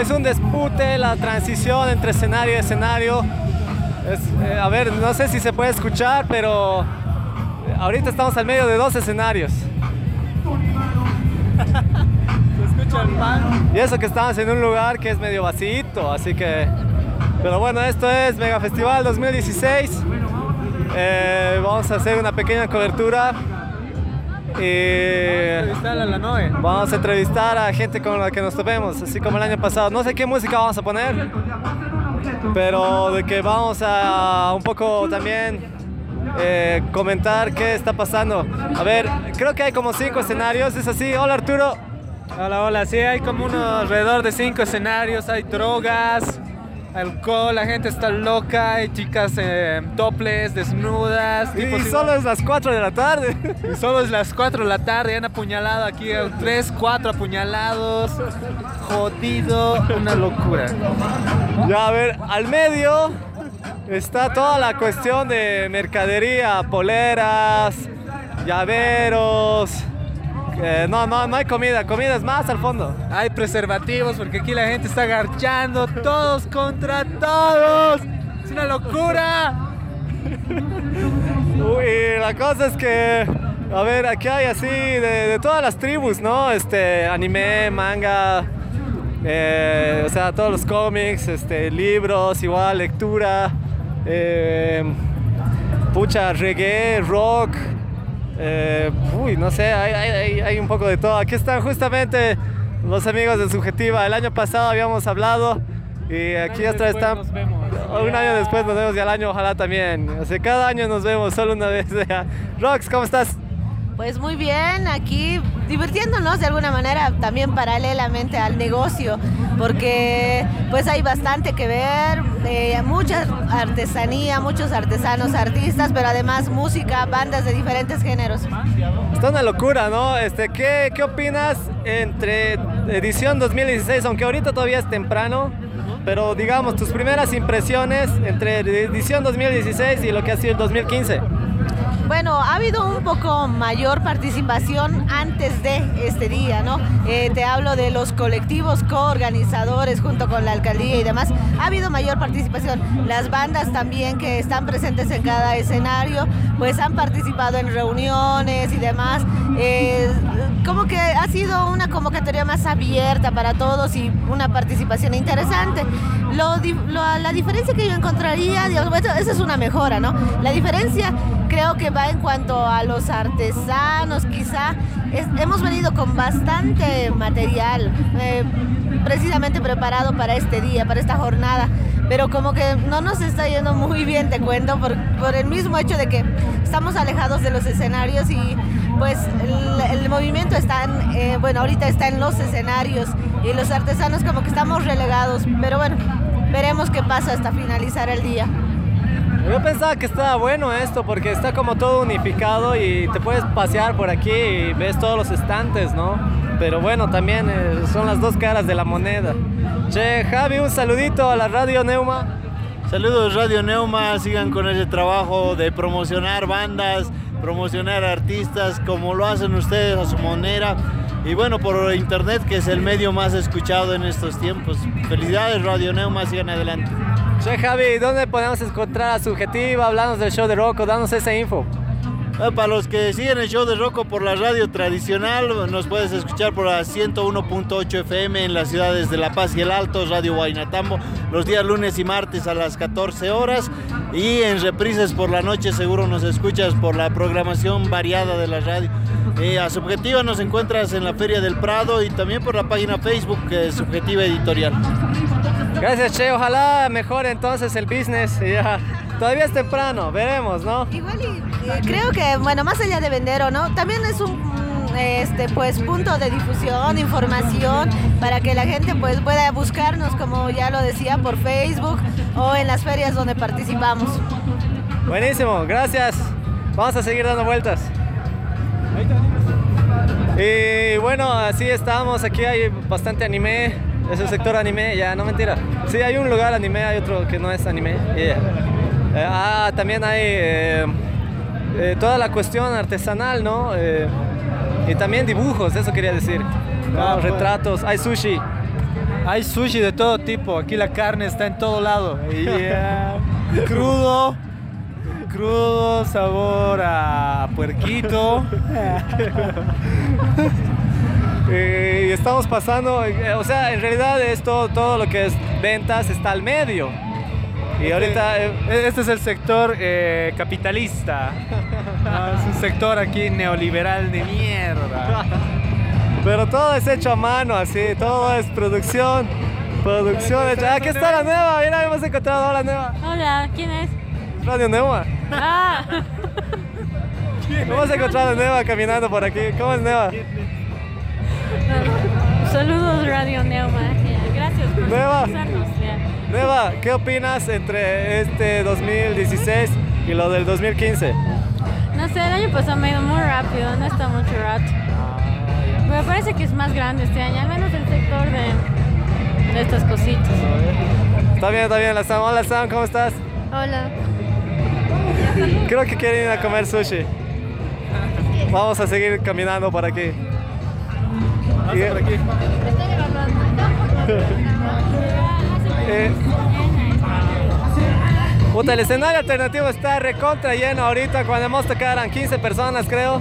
es un dispute la transición entre escenario y escenario. Eh, a ver, no sé si se puede escuchar, pero ahorita estamos al medio de dos escenarios. se escucha el pan. Y eso que estamos en un lugar que es medio vacío, así que... Pero bueno, esto es Mega Festival 2016. Eh, vamos a hacer una pequeña cobertura. Y vamos a entrevistar a gente con la que nos topemos, así como el año pasado. No sé qué música vamos a poner, pero de que vamos a un poco también eh, comentar qué está pasando. A ver, creo que hay como cinco escenarios, ¿es así? Hola Arturo. Hola, hola, sí, hay como unos alrededor de cinco escenarios, hay drogas, alcohol, la gente está loca, hay chicas eh, toples, desnudas. Y, solo es las 4 de la tarde. Y solo es las 4 de la tarde, han apuñalado aquí a 3, 4 apuñalados. Jodido, una locura. Ya, a ver, al medio está toda la cuestión de mercadería, poleras, llaveros eh, no, no, no hay comida, comida es más al fondo. Hay preservativos porque aquí la gente está agarchando todos contra todos. Es una locura. Uy, la cosa es que, a ver, aquí hay así de, todas las tribus, ¿no? Este, anime, manga, eh, o sea, todos los cómics, este, libros, igual, lectura, eh, pucha, reggae, rock. Eh, uy, no sé, hay, un poco de todo. Aquí están justamente los amigos de Subjetiva. El año pasado habíamos hablado y aquí vez están. Un año después nos vemos y al año ojalá también. O cada año nos vemos, solo una vez. Rox, ¿cómo estás? Pues muy bien, aquí divirtiéndonos de alguna manera también paralelamente al negocio, porque pues hay bastante que ver, eh, mucha artesanía, muchos artesanos, artistas, pero además música, bandas de diferentes géneros. Está una locura, ¿no? Este, ¿qué, ¿Qué opinas entre edición 2016, aunque ahorita todavía es temprano? Pero digamos, tus primeras impresiones entre edición 2016 y lo que ha sido el 2015. Bueno, ha habido un poco mayor participación antes de este día, ¿no? Eh, te hablo de los colectivos coorganizadores junto con la alcaldía y demás. Ha habido mayor participación. Las bandas también que están presentes en cada escenario, pues han participado en reuniones y demás. Eh, como que ha sido una convocatoria más abierta para todos y una participación interesante. La diferencia que yo encontraría, esa es una mejora, ¿no? La diferencia creo que va en cuanto a los artesanos, quizá. Hemos venido con bastante material, eh, precisamente preparado para este día, para esta jornada, pero como que no nos está yendo muy bien, te cuento, por, el mismo hecho de que estamos alejados de los escenarios y pues el, movimiento está, en, eh, bueno, ahorita está en los escenarios y los artesanos como que estamos relegados, pero bueno, veremos qué pasa hasta finalizar el día. Yo pensaba que estaba bueno esto porque está como todo unificado y te puedes pasear por aquí y ves todos los estantes, ¿no? Pero bueno, también eh, son las dos caras de la moneda. Che, Javi, un saludito a la Radio Neuma. Saludos Radio Neuma, sigan con ese trabajo de promocionar bandas, promocionar artistas como lo hacen ustedes a su manera. Y bueno, por internet que es el medio más escuchado en estos tiempos. Felicidades Radio Neuma, sigan adelante. Che Javi, ¿dónde podemos encontrar a Subjetiva? Hablanos del show de Rocco, danos esa info. Ah, para los que siguen el show de Rocco por la radio tradicional, nos puedes escuchar por la 101.8 FM en las ciudades de La Paz y El Alto, Radio Guaynatambo, los días lunes y martes a las 14 horas. Y en reprises por la noche seguro nos escuchas por la programación variada de la radio. Eh, a Subjetiva nos encuentras en la Feria del Prado y también por la página Facebook que es Subjetiva Editorial. Gracias, Che. Ojalá mejore entonces el business. Ya. Todavía es temprano, veremos, ¿no? Igual y, creo que, bueno, más allá de vender o no, también es un este pues punto de difusión, información para que la gente pues pueda buscarnos como ya lo decía por Facebook o en las ferias donde participamos. Buenísimo, gracias. Vamos a seguir dando vueltas. Y bueno, así estamos, aquí hay bastante anime, es el sector anime, ya, no mentira. Sí, hay un lugar anime, hay otro que no es anime. Eh, ah, también hay eh, eh, toda la cuestión artesanal, ¿no? y también dibujos, eso quería decir. Ah, retratos, hay sushi. Hay sushi de todo tipo, aquí la carne está en todo lado. Yeah. Crudo, crudo, sabor a puerquito. Y estamos pasando, eh, o sea, en realidad esto, todo lo que es ventas está al medio. Y ahorita... eh, Este es el sector eh, capitalista. No, es un sector aquí neoliberal de mierda. Pero todo es hecho a mano, así, todo es producción, producción hecha. Aquí está la nueva, mira, hemos encontrado a la nueva. Hola, ¿quién es? Radio Nueva. Ah, Hemos encontrado a Nueva caminando por aquí. ¿Cómo es Nueva? Saludos Radio Neuma. Ya, Gracias por Nueva. Nueva, ¿qué opinas entre este 2016 y lo del 2015? No sé, el año pasado me ha ido muy rápido, no está mucho rato. Me parece que es más grande este año, al menos el sector de, de estas cositas. Está bien, está bien, la Sam. Hola Sam, ¿cómo estás? Hola. Creo que quieren ir a comer sushi. Vamos a seguir caminando por aquí. Y- Eh, el escenario alternativo está recontra lleno ahorita. Cuando hemos tocado eran 15 personas, creo.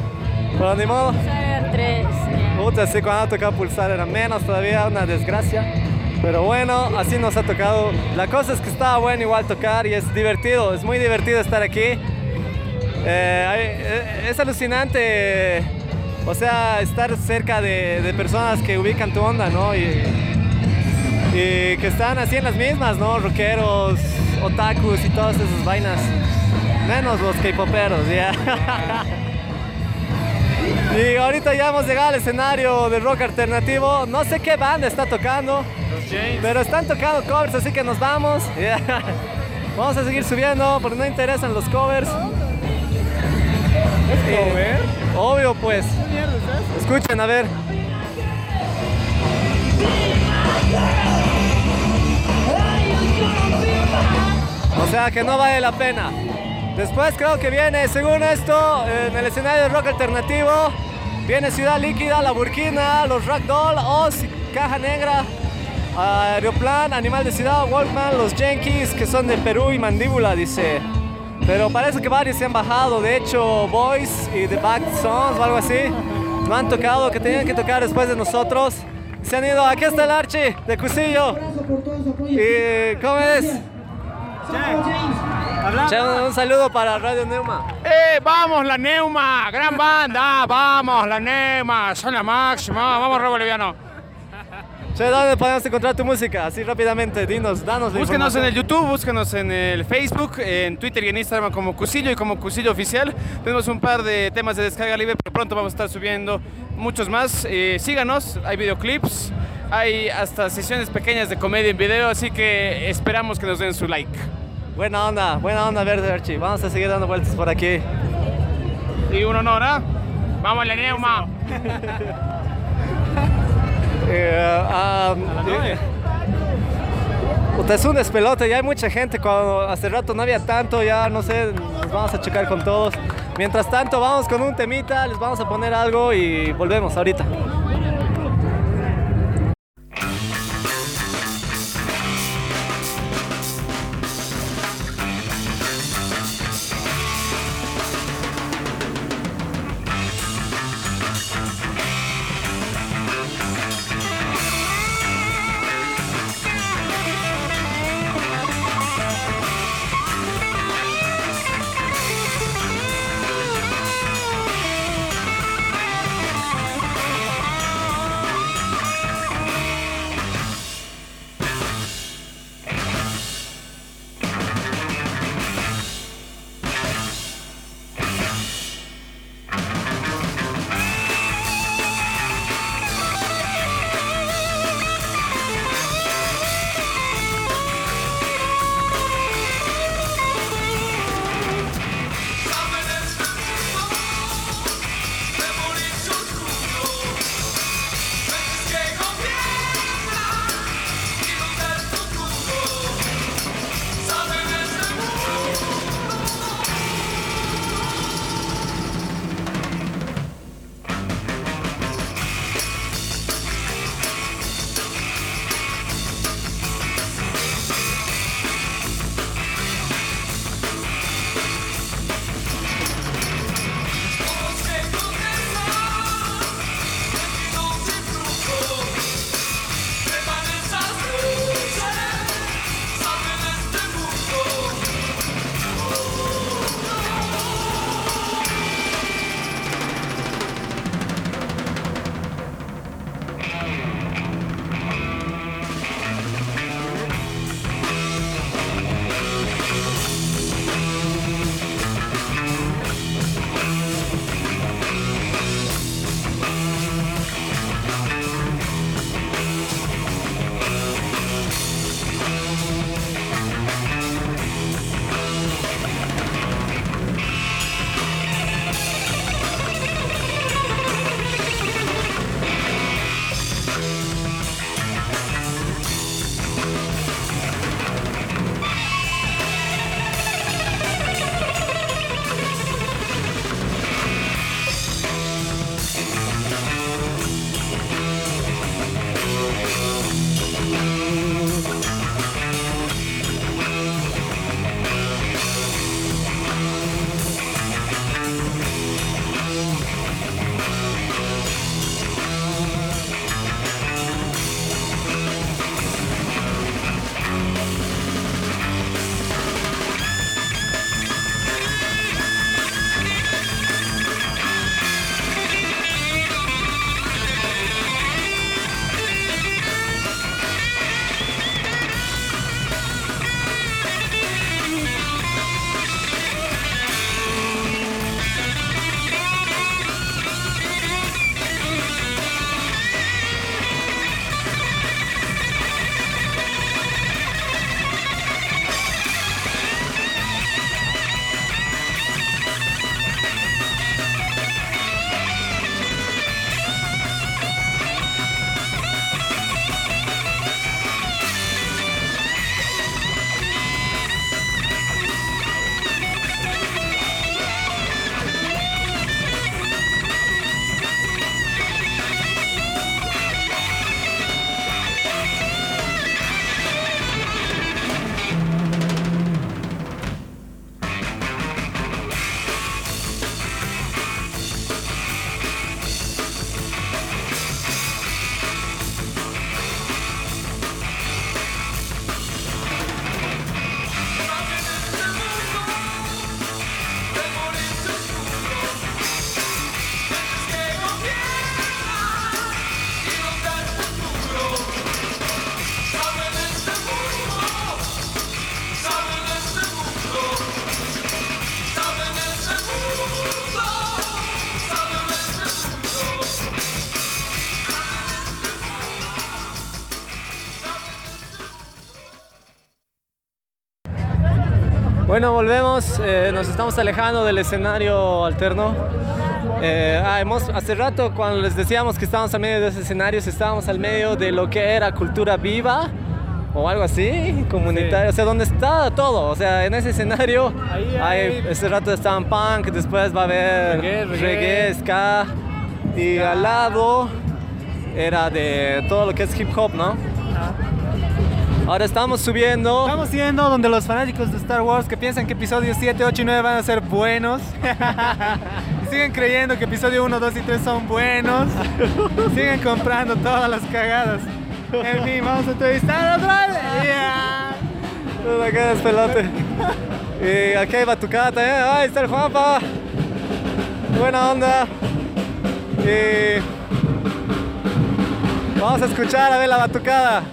Pero ni modo. Sara 3. ya. Puta, sí, cuando pulsar era menos todavía, una desgracia. Pero bueno, así nos ha tocado. La cosa es que estaba bueno igual tocar y es divertido, es muy divertido estar aquí. Eh, eh, es alucinante, o sea, estar cerca de, de personas que ubican tu onda, ¿no? Y, y que están así en las mismas, ¿no? Rockeros, otakus y todas esas vainas. Menos los K-poperos, ya. Y ahorita ya hemos llegado al escenario de rock alternativo. No sé qué banda está tocando, pero están tocando covers, así que nos vamos. Ya. Vamos a seguir subiendo porque no interesan los covers. Eh, obvio, pues. Escuchen, a ver. O sea que no vale la pena. Después creo que viene, según esto, en el escenario de rock alternativo, viene Ciudad Líquida, La Burkina, Los Ragdoll, Oz, Caja Negra, Aeroplan, Animal de Ciudad, Wolfman, Los Yankees, que son de Perú y Mandíbula, dice. Pero parece que varios se han bajado, de hecho, Boys y The Back Sons o algo así, no han tocado, que tenían que tocar después de nosotros. Se han ido, aquí está el Archie, de Cusillo. ¿Y cómo es? Che, un, saludo para Radio Neuma. ¡Eh, vamos, la Neuma! ¡Gran banda! ¡Vamos, la Neuma! ¡Son la máxima! ¡Vamos, Robo Leviano! Che, ¿dónde podemos encontrar tu música? Así rápidamente, dinos, danos la Búsquenos en el. YouTube, búsquenos en el Facebook, en Twitter y en Instagram como Cusillo y como Cusillo Oficial. Tenemos un par de temas de descarga libre, pero pronto vamos a estar subiendo muchos más. Eh, síganos, hay videoclips, hay hasta sesiones pequeñas de comedia en video, así que esperamos que nos den su like. Buena onda, buena onda verde, Archie. Vamos a seguir dando vueltas por aquí. Y un honor, ¿ah? ¡Vamos, la Puta, es un despelote, ya hay mucha gente. Cuando hace rato no había tanto, ya no sé, nos vamos a checar con todos. Mientras tanto, vamos con un temita, les vamos a poner algo y volvemos ahorita. Bueno, volvemos, eh, nos estamos alejando del escenario alterno. Eh, ah, hemos, hace rato cuando les decíamos que estábamos al medio de ese escenario, estábamos al medio de lo que era cultura viva o algo así, comunitario, o sea, donde está todo, o sea, en ese escenario, Ahí hay- ese rato estaban punk, después va a haber Reggae, reggae. reggae, ska, y al lado era de todo lo que es hip hop, ¿no? Ahora estamos subiendo. Estamos yendo donde los fanáticos de Star Wars que piensan que episodios 7, 8 y 9 van a ser buenos. siguen creyendo que episodio 1, 2 y 3 son buenos. siguen comprando todas las cagadas. En fin, vamos a entrevistar otra vez. Yeah. Mira, Acá es pelote. Y aquí hay batucada también. Ahí está el Juanpa. Buena onda. Y vamos a escuchar a ver la batucada.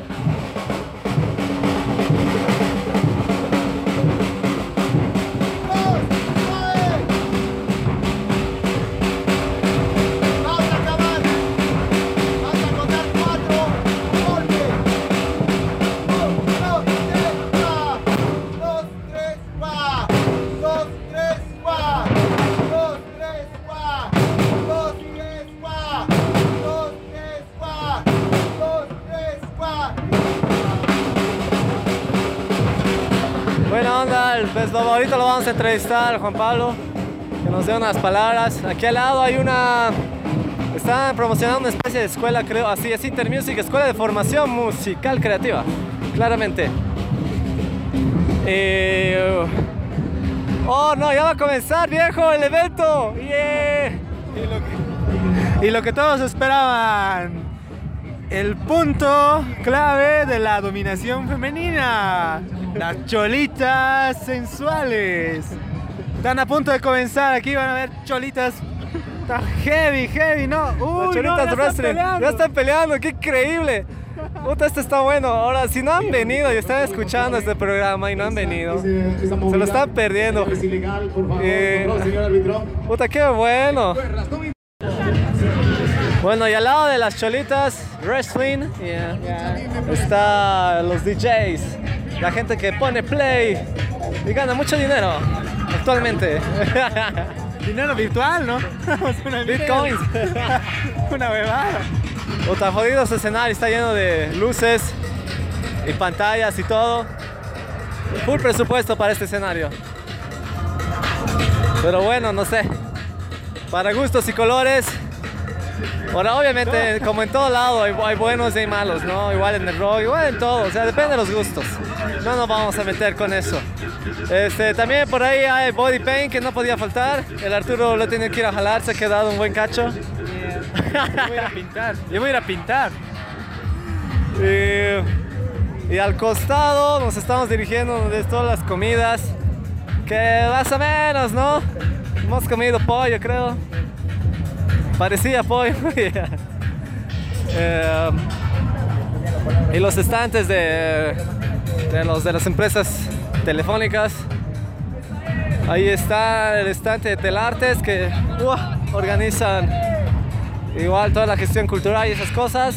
Pues, ahorita lo vamos a entrevistar, Juan Pablo, que nos dé unas palabras. Aquí al lado hay una. Están promocionando una especie de escuela, creo, así es Intermusic, escuela de formación musical creativa, claramente. Eh, oh no, ya va a comenzar, viejo, el evento. Yeah. Y lo que todos esperaban. El punto clave de la dominación femenina. Las cholitas sensuales. Están a punto de comenzar. Aquí van a ver cholitas. Está heavy, heavy, ¿no? Las Uy, no, cholitas ya están wrestling, peleando. ya están peleando, qué increíble. Puta, esto está bueno. Ahora, si no han venido y están escuchando este programa y no han venido, se lo están perdiendo. Eh, Puta, qué bueno. Bueno, y al lado de las cholitas, wrestling, yeah, está los DJs, la gente que pone play y gana mucho dinero actualmente. Dinero virtual, ¿no? Una Bitcoins. Una bebada. Puta, jodido ese escenario, está lleno de luces y pantallas y todo. Full presupuesto para este escenario. Pero bueno, no sé. Para gustos y colores. Ahora, obviamente, como en todo lado, hay, hay buenos y hay malos, ¿no? Igual en el rock, igual en todo. O sea, depende de los gustos. No nos vamos a meter con eso. Este, también por ahí hay body paint que no podía faltar. El Arturo lo tiene que ir a jalar, se ha quedado un buen cacho. Yo voy a ir a pintar. Yo voy a ir a pintar. Y, y al costado nos estamos dirigiendo de todas las comidas. Que más o menos, ¿no? Hemos comido pollo, creo. Parecía pollo. Eh, y los estantes de, de, los, de las empresas telefónicas. Ahí está el estante de Telartes que organizan igual toda la gestión cultural y esas cosas.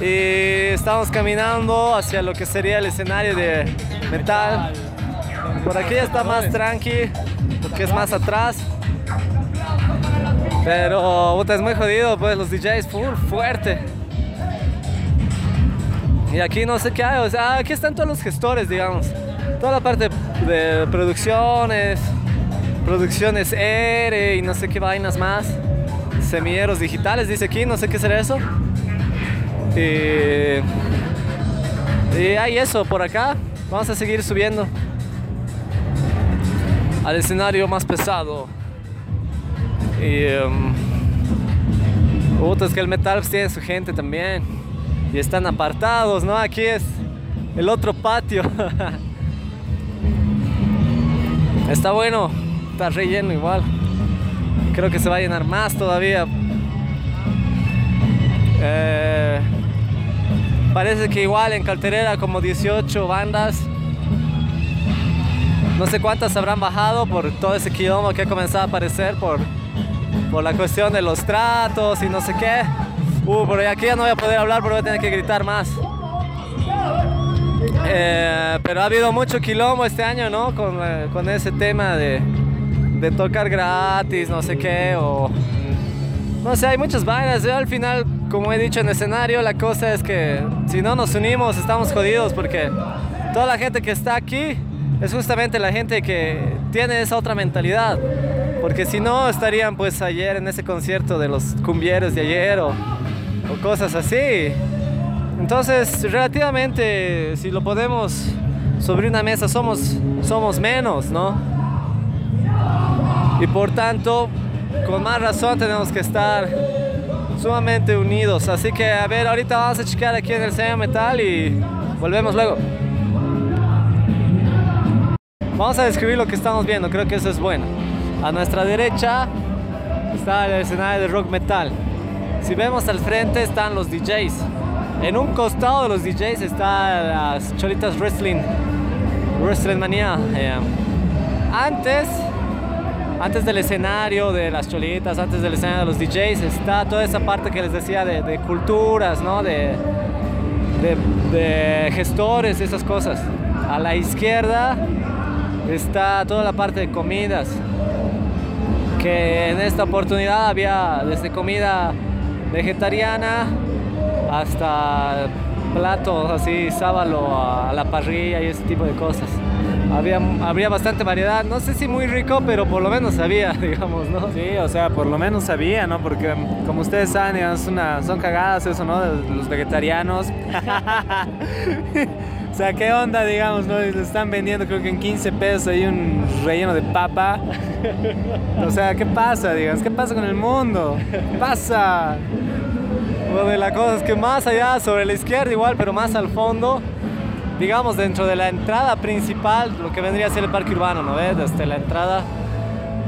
Y estamos caminando hacia lo que sería el escenario de metal. Por aquí está más tranqui, porque es más atrás. Pero puta, es muy jodido, pues los DJs fuerte. Y aquí no sé qué hay, o sea, aquí están todos los gestores, digamos. Toda la parte de producciones, producciones R y no sé qué vainas más. Semilleros digitales, dice aquí, no sé qué será eso. Y hay eso por acá. Vamos a seguir subiendo al escenario más pesado. Y. puta, es que el metal tiene su gente también. Y están apartados, ¿no? Aquí es el otro patio. está bueno, está relleno igual. Creo que se va a llenar más todavía. Eh, parece que igual en Calterera como 18 bandas. No sé cuántas habrán bajado por todo ese quilombo que ha comenzado a aparecer por, por la cuestión de los tratos y no sé qué. Uh, por aquí ya no voy a poder hablar porque voy a tener que gritar más. Eh, pero ha habido mucho quilombo este año, ¿no? Con, eh, con ese tema de, de tocar gratis, no sé qué, o... No sé, hay muchas vainas. Yo al final, como he dicho en escenario, la cosa es que si no nos unimos estamos jodidos porque toda la gente que está aquí es justamente la gente que tiene esa otra mentalidad. Porque si no, estarían pues ayer en ese concierto de los cumbieros de ayer o, cosas así. Entonces, relativamente, si lo podemos sobre una mesa, somos, somos menos, ¿no? Y por tanto, con más razón tenemos que estar sumamente unidos. Así que, a ver, ahorita vamos a checar aquí en el Sega Metal y volvemos luego. Vamos a describir lo que estamos viendo, creo que eso es bueno. A nuestra derecha está el escenario de rock metal. Si vemos al frente están los DJs. En un costado de los DJs está las Cholitas Wrestling, Wrestling Manía. Eh, antes, antes del escenario de las Cholitas, antes del escenario de los DJs, está toda esa parte que les decía de, culturas, ¿no? De, de gestores, esas cosas. A la izquierda está toda la parte de comidas, que en esta oportunidad había desde comida vegetariana hasta platos así, sábalo a, la parrilla y ese tipo de cosas. Había, habría bastante variedad, no sé si muy rico, pero por lo menos había, digamos, ¿no? Sí, o sea, por lo menos sabía, ¿no? Porque como ustedes saben, digamos, una, son cagadas eso, ¿no? De los vegetarianos. o sea, ¿qué onda, digamos, no? Y Le están vendiendo creo que en 15 pesos ahí un relleno de papa. O sea, ¿qué pasa, digamos? ¿Qué pasa con el mundo? ¿Qué pasa? Bueno, y la cosa es que más allá, sobre la izquierda igual, pero más al fondo, digamos dentro de la entrada principal, lo que vendría a ser el parque urbano, ¿no ves? Desde la entrada,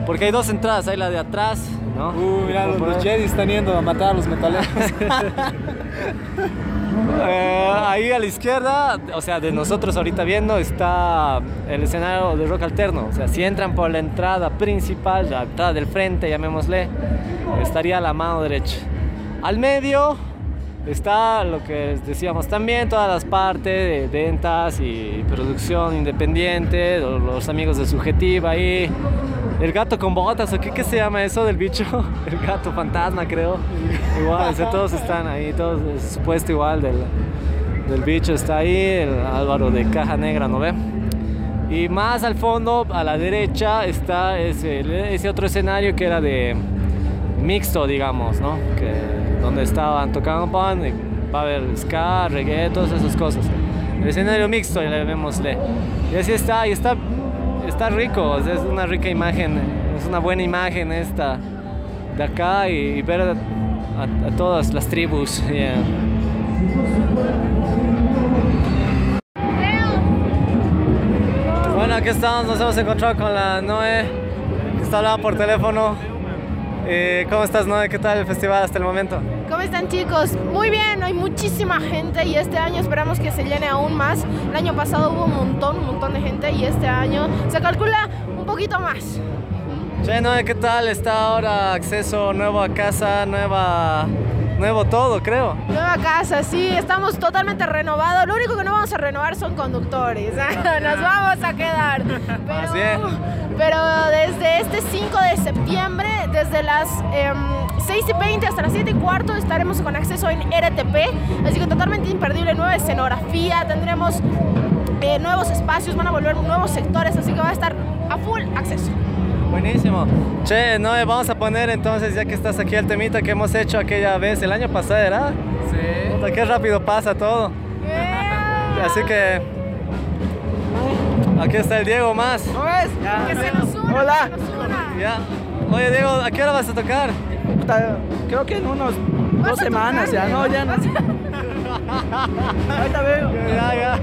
porque hay dos entradas, hay la de atrás, ¿no? Uh, mira, los, los Jedi están yendo a matar a los metaleros. Eh, ahí a la izquierda, o sea, de nosotros ahorita viendo, está el escenario de rock alterno. O sea, si entran por la entrada principal, la entrada del frente, llamémosle, estaría a la mano derecha. Al medio está lo que decíamos también, todas las partes de ventas y producción independiente, lo- los amigos de Subjetiva ahí. El gato con botas, ¿o qué, qué se llama eso del bicho? El gato fantasma, creo. Igual, o todos están ahí, todos, es supuesto igual del, del bicho está ahí, el Álvaro de Caja Negra, ¿no ve? Y más al fondo, a la derecha, está ese, ese otro escenario que era de mixto, digamos, ¿no? Que, donde estaban tocando pan, va a haber ska, reggae, todas esas cosas. El escenario mixto, ya le vémosle. Y así está, y está, está rico, es una rica imagen, es una buena imagen esta de acá y, ver a todas las tribus. yeah. Bueno, aquí estamos, nos hemos encontrado con la Noé, que está hablando por teléfono. Eh, ¿Cómo estás, Noé? ¿Qué tal el festival hasta el momento? ¿Cómo están chicos? Muy bien, hay muchísima gente y este año esperamos que se llene aún más. El año pasado hubo un montón, un montón de gente y este año se calcula un poquito más. Che, ¿qué tal? Está ahora acceso nuevo a casa, nueva, nuevo todo, creo. Nueva casa, sí, estamos totalmente renovados. Lo único que no vamos a renovar son conductores. Nos vamos a quedar. Pero desde este 5 de septiembre, desde las em, 6 y 20 hasta las 7 y cuarto, estaremos con acceso en RTP. Así que totalmente imperdible, nueva escenografía, tendremos eh, nuevos espacios, van a volver nuevos sectores, así que va a estar a full acceso. Buenísimo. Che, Noé, vamos a poner entonces, ya que estás aquí, el temita que hemos hecho aquella vez, el año pasado, ¿verdad? Sí. Puta, qué rápido pasa todo. Así que. Aquí está el Diego más. ¿No ves? Que se nos una, Hola. que se nos una. Ya. Oye, Diego, ¿a qué hora vas a tocar? Puta, Creo que en unos dos semanas ya, no, ya no. Ahorita veo. Ya, ya.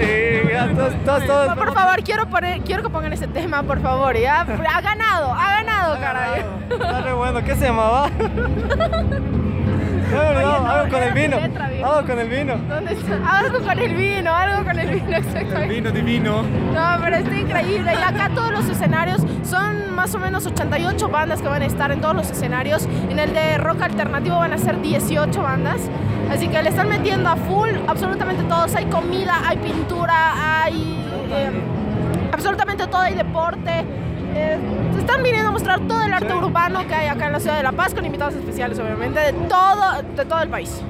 Y ya, todos, todos, todos. No, por favor, quiero, poner, quiero que pongan ese tema, por favor. ¿ya? Ha ganado, ha ganado, caray. Está re bueno, ¿qué se llamaba? Oye, no, algo con el vino. letra. Algo con el vino. ¿Dónde está? Algo con el vino, algo con el vino, exactamente. Vino divino. No, pero está increíble. Y acá todos los escenarios son más o menos 88 bandas que van a estar en todos los escenarios. En el de rock alternativo van a ser 18 bandas. Así que le están metiendo a full absolutamente todos. Hay comida, hay pintura, hay eh, absolutamente todo, hay deporte. Eh, están viniendo a mostrar todo el arte urbano que hay acá en la ciudad de La Paz con invitados especiales, obviamente, de todo, de todo el país.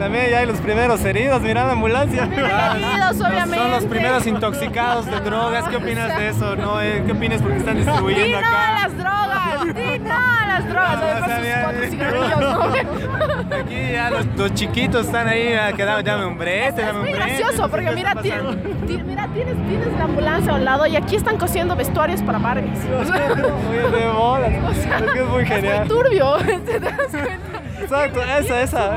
También ya hay los primeros heridos, mira la ambulancia. Heridos, obviamente. Son los primeros intoxicados de drogas. ¿Qué opinas de eso? No, Eh, ¿Qué opinas porque están ¡Di distribuyendo no a acá? las drogas! ¡Di no a las drogas! No, o sea, ¿no? Aquí ya los, los chiquitos están ahí, ah, que dame, dame un brete, Es dame un muy brete. gracioso porque ¿Qué mira, mira tienes, tienes la ambulancia a un lado y aquí están cosiendo vestuarios para Barbies. Muy de bolas. Es que es muy es genial. muy turbio. ¿te das cuenta? Exacto, esa, esa.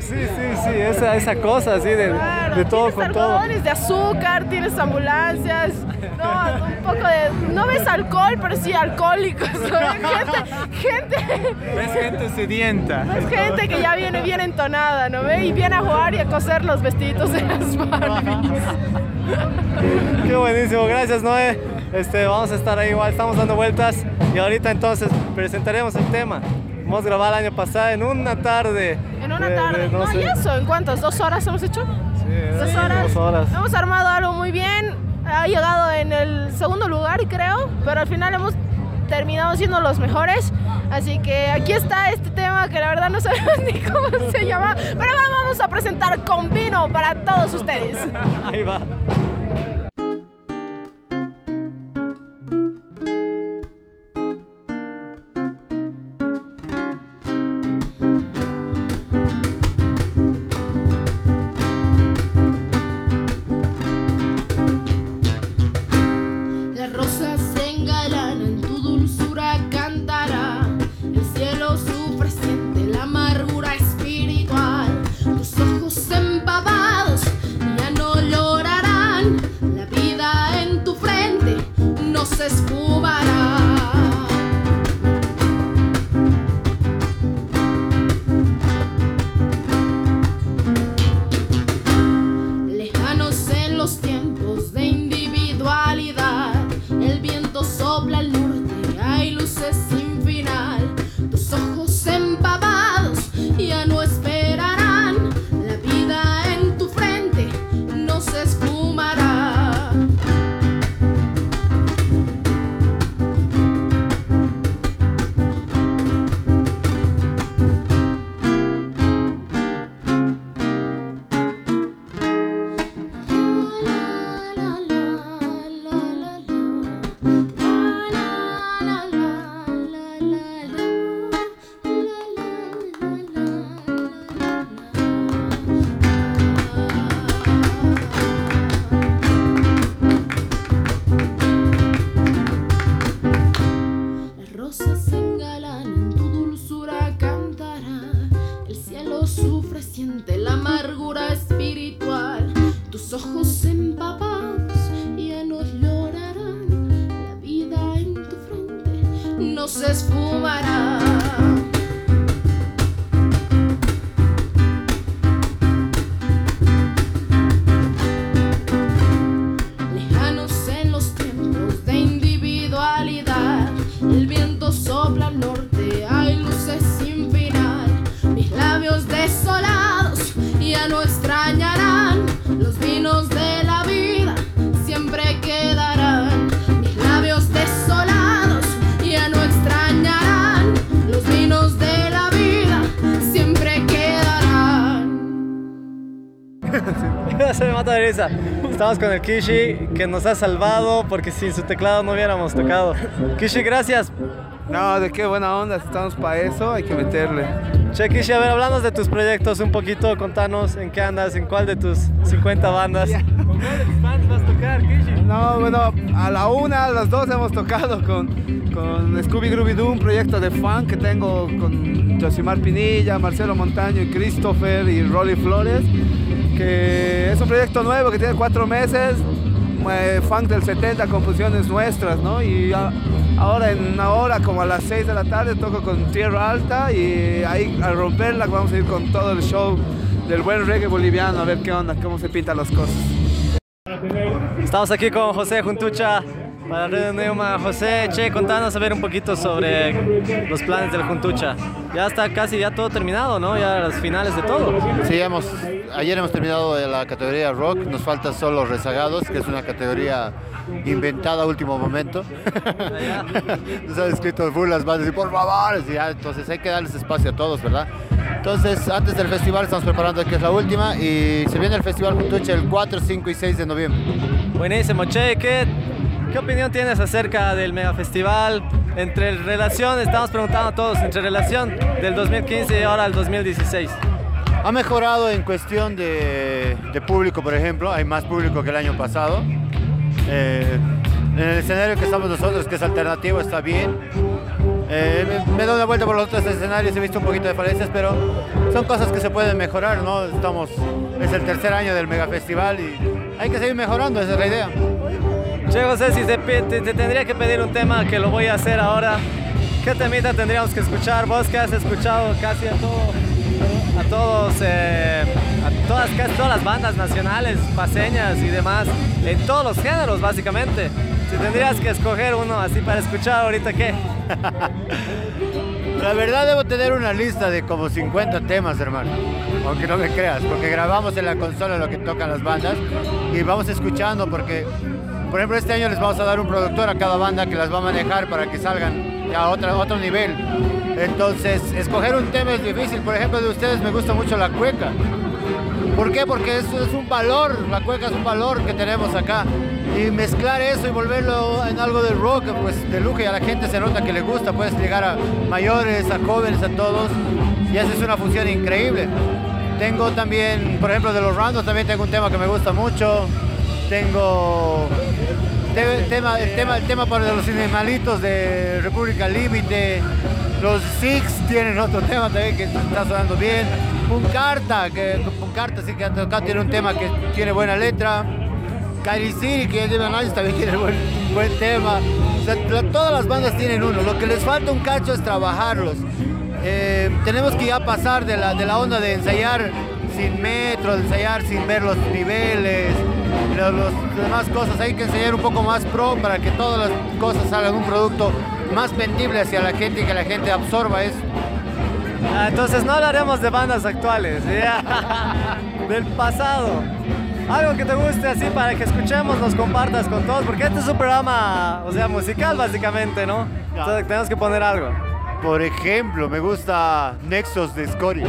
Sí, sí, sí, esa, esa cosa así de, Claro, de todo tienes con todo. de azúcar, tienes ambulancias, no, un poco de... No ves alcohol, pero sí alcohólicos. ¿no? Gente, gente, Es gente sedienta. es gente que ya viene bien entonada, ¿no ve? Y viene a jugar y a coser los vestiditos de las Barbies. Qué buenísimo, gracias Noé. Este, vamos a estar ahí igual, estamos dando vueltas y ahorita entonces presentaremos el tema. Hemos grabado el año pasado en una tarde. En una de- de, tarde. No, sé, ¿y eso? ¿En cuántas? ¿Dos horas hemos hecho? Dos sí, horas. dos horas. Hemos armado algo muy bien. Ha llegado en el segundo lugar, creo, pero al final hemos terminado siendo los mejores. Así que aquí está este tema que la verdad no sabemos ni cómo se llama, pero vamos a presentar con vino para todos ustedes. Ahí va. Mata de risa. Estamos con el Kishi que nos ha salvado porque sin su teclado no hubiéramos tocado. Kishi, gracias. No, de qué buena onda, estamos para eso, hay que meterle. Che, Kishi, a ver, hablando de tus proyectos un poquito, contanos en qué andas, en cuál de tus 50 bandas. ¿Con cuál de tus bands vas a tocar, Kishi? No, bueno, a la una, a las dos hemos tocado con, con Scooby Grooby Doo, un proyecto de funk que tengo con Josimar Pinilla, Marcelo Montaño y Christopher y Rolly Flores, que es un proyecto nuevo que tiene cuatro meses, eh, funk del 70, composiciones nuestras, ¿no? Y ahora en una hora, como a las 6 de la tarde, toco con Tierra Alta y ahí al romperla vamos a ir con todo el show del buen reggae boliviano, a ver qué onda, cómo se pintan las cosas. Estamos aquí con José Juntucha Para Radio Neuma, José, che, contanos a ver un poquito sobre los planes del Juntucha. Ya está casi ya todo terminado, ¿no? Ya las finales de todo. Sí, hemos, ayer hemos terminado de la categoría rock, nos falta solo rezagados, que es una categoría inventada a último momento. nos han escrito full las bandas y por favor, y ya, entonces hay que darles espacio a todos, ¿verdad? Entonces, antes del festival estamos preparando que es la última y se viene el festival Juntucha el 4, 5 y 6 de noviembre. Buenísimo, che, ¿qué, qué opinión tienes acerca del mega festival? Entre relación, estamos preguntando a todos, entre relación del 2015 y ahora el 2016. Ha mejorado en cuestión de, de público, por ejemplo, hay más público que el año pasado. Eh, en el escenario que estamos nosotros, que es alternativo, está bien. Eh, me, me doy una vuelta por los otros escenarios, he visto un poquito de falencias, pero son cosas que se pueden mejorar, ¿no? Estamos, es el tercer año del mega festival y hay que seguir mejorando, esa es la idea. Che, José, si te, tendría que pedir un tema que lo voy a hacer ahora, ¿qué temita tendríamos que escuchar? Vos que has escuchado casi a, todo, a todos, eh, a todas, casi todas las bandas nacionales, paseñas y demás, en todos los géneros básicamente. Si tendrías que escoger uno así para escuchar ahorita, ¿qué? La verdad debo tener una lista de como 50 temas, hermano. Aunque no me creas, porque grabamos en la consola lo que tocan las bandas y vamos escuchando porque, por ejemplo, este año les vamos a dar un productor a cada banda que las va a manejar para que salgan a otra- otro nivel. Entonces, escoger un tema es difícil. Por ejemplo, de ustedes me gusta mucho la cueca. ¿Por qué? Porque eso es un valor, la cueca es un valor que tenemos acá. Y mezclar eso y volverlo en algo de rock, pues de lujo y a la gente se nota que le gusta. Puedes llegar a mayores, a jóvenes, a todos. Y haces una fusión increíble. Tengo también, por ejemplo, de los randos también tengo un tema que me gusta mucho. Tengo te- tema, el, tema, el tema para los animalitos de República Límite. Los Six tienen otro tema también que está sonando bien. Puncarta, que Puncarta sí que tocado, tiene un tema que tiene buena letra. Kairi City, que lleva años, también tiene buen, buen tema. Todas las bandas tienen uno. Lo que les falta un cacho es trabajarlos. Eh, tenemos que ya pasar de la, de la onda de ensayar sin metro, ensayar sin ver los niveles, lo- los demás cosas. Hay que enseñar un poco más pro para que todas las cosas salgan un producto más vendible hacia la gente y que la gente absorba eso. Ah, entonces no hablaremos de bandas actuales, ¿ya? del pasado. Algo que te guste así para que escuchemos, nos compartas con todos, porque este es un programa, o sea, musical básicamente, ¿no? Entonces tenemos que poner algo. Por ejemplo, me gusta Nexos de Scoria.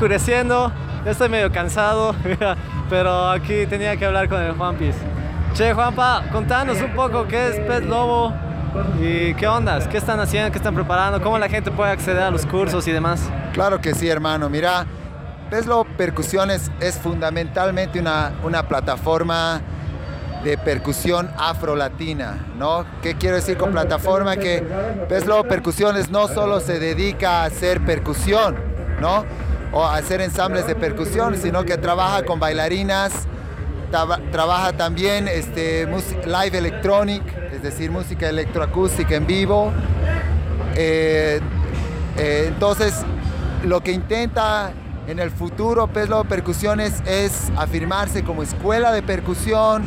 Oscureciendo, estoy medio cansado, pero aquí tenía que hablar con el Juanpis. Che, Juanpa, contanos un poco qué es Pez Lobo y qué ondas, qué están haciendo, qué están preparando, cómo la gente puede acceder a los cursos y demás. Claro que sí, hermano. Mira, Peslo Percusiones es fundamentalmente una, una plataforma de percusión afrolatina, ¿no? ¿Qué quiero decir con plataforma? Que Peslo Percusiones no solo se dedica a hacer percusión, ¿no? O hacer ensambles de percusión, sino que trabaja con bailarinas, traba- trabaja también este, live electronic, es decir, música electroacústica en vivo. Eh, eh, entonces, lo que intenta en el futuro Peslo Percusiones es afirmarse como escuela de percusión,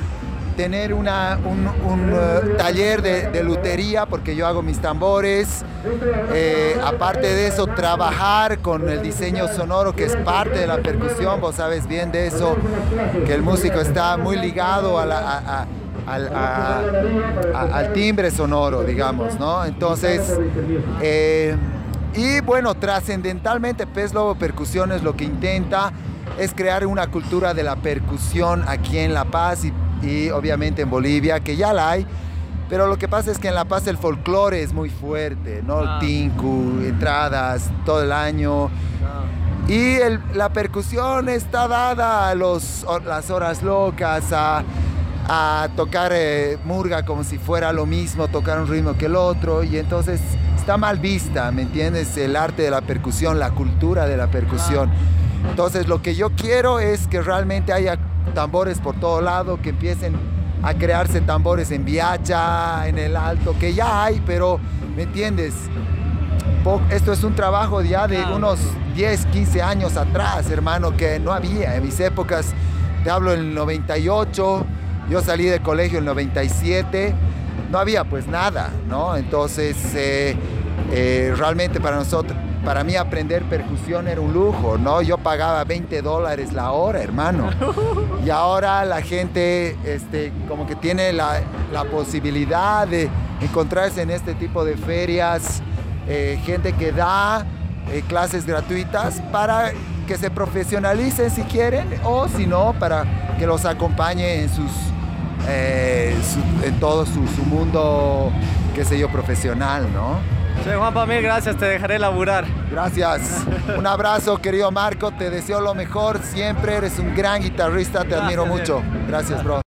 tener una- un, un, eh, taller de, lutería, porque yo hago mis tambores. Eh, aparte de eso, trabajar con el diseño sonoro, que es parte de la percusión. Vos sabes bien de eso, que el músico está muy ligado a la- a- a- al, al timbre sonoro, digamos, ¿no? Entonces, eh, y bueno, trascendentalmente Pez Lobo Percusiones lo que intenta es crear una cultura de la percusión aquí en La Paz y, y obviamente en Bolivia, que ya la hay, pero lo que pasa es que en La Paz el folclore es muy fuerte, ¿no? El tinku, entradas todo el año. Y el- la percusión está dada a los, las horas locas, a, a tocar eh, murga como si fuera lo mismo, tocar un ritmo que el otro, y entonces está mal vista, ¿me entiendes? El arte de la percusión, la cultura de la percusión. Entonces lo que yo quiero es que realmente haya tambores por todo lado, que empiecen a crearse tambores en Viacha, en el Alto, que ya hay, pero, ¿me entiendes? Esto es un trabajo ya de unos 10, 15 años atrás, hermano, que no había. En mis épocas, te hablo en el 98, yo salí del colegio en el 97, no había pues nada, ¿no? Entonces, eh, eh, realmente para nosotros, para mí aprender percusión era un lujo, ¿no? Yo pagaba 20 dólares la hora, hermano. Y ahora la gente este, como que tiene la, la posibilidad de encontrarse en este tipo de ferias, eh, gente que da eh, clases gratuitas para que se profesionalicen si quieren o si no, para que los acompañe en, sus, eh, en todo su, su mundo, qué sé yo, profesional, ¿no? Che, Juanpa, mil gracias, te dejaré laburar. Gracias. Un abrazo, querido Marco. Te deseo lo mejor siempre. Eres un gran guitarrista. Te admiro mucho. Gracias, bro.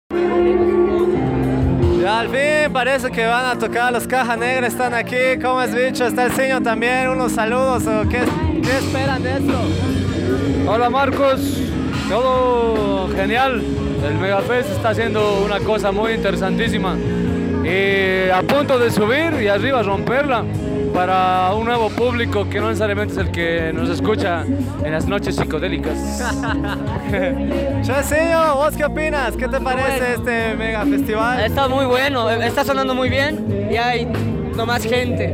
Ya al fin parece que van a tocar los cajas negras, están aquí, ¿cómo es bicho? Está el señor también, unos saludos, ¿o qué, qué esperan de esto? Hola Marcos, todo genial. El Megafest está haciendo una cosa muy interesantísima. Y a punto de subir y arriba romperla para un nuevo público que no necesariamente es el que nos escucha en las noches psicodélicas. Señor, ¿vos qué opinas? ¿Qué te parece este mega festival? Está muy bueno, está sonando muy bien y hay no más gente.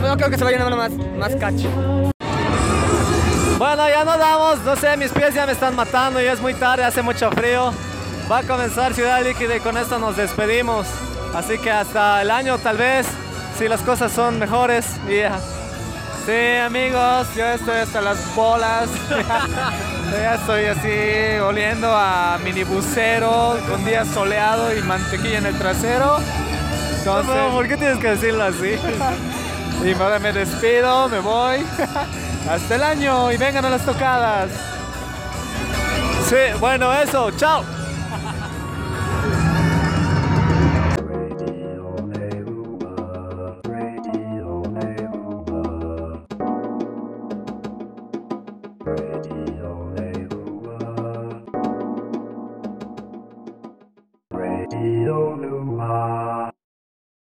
No creo que se vaya llenando más, más cacho. Bueno, ya nos damos, no sé, mis pies ya me están matando y es muy tarde, hace mucho frío. Va a comenzar Ciudad Líquida y con esto nos despedimos. Así que hasta el año tal vez, si las cosas son mejores. y ya. Sí, amigos, yo estoy hasta las bolas. ya estoy así oliendo a minibusero con día soleado y mantequilla en el trasero. Entonces, ¿por qué tienes que decirlo así? y ahora me despido, me voy. Hasta el año y vengan a las tocadas. Sí, bueno, eso, chao.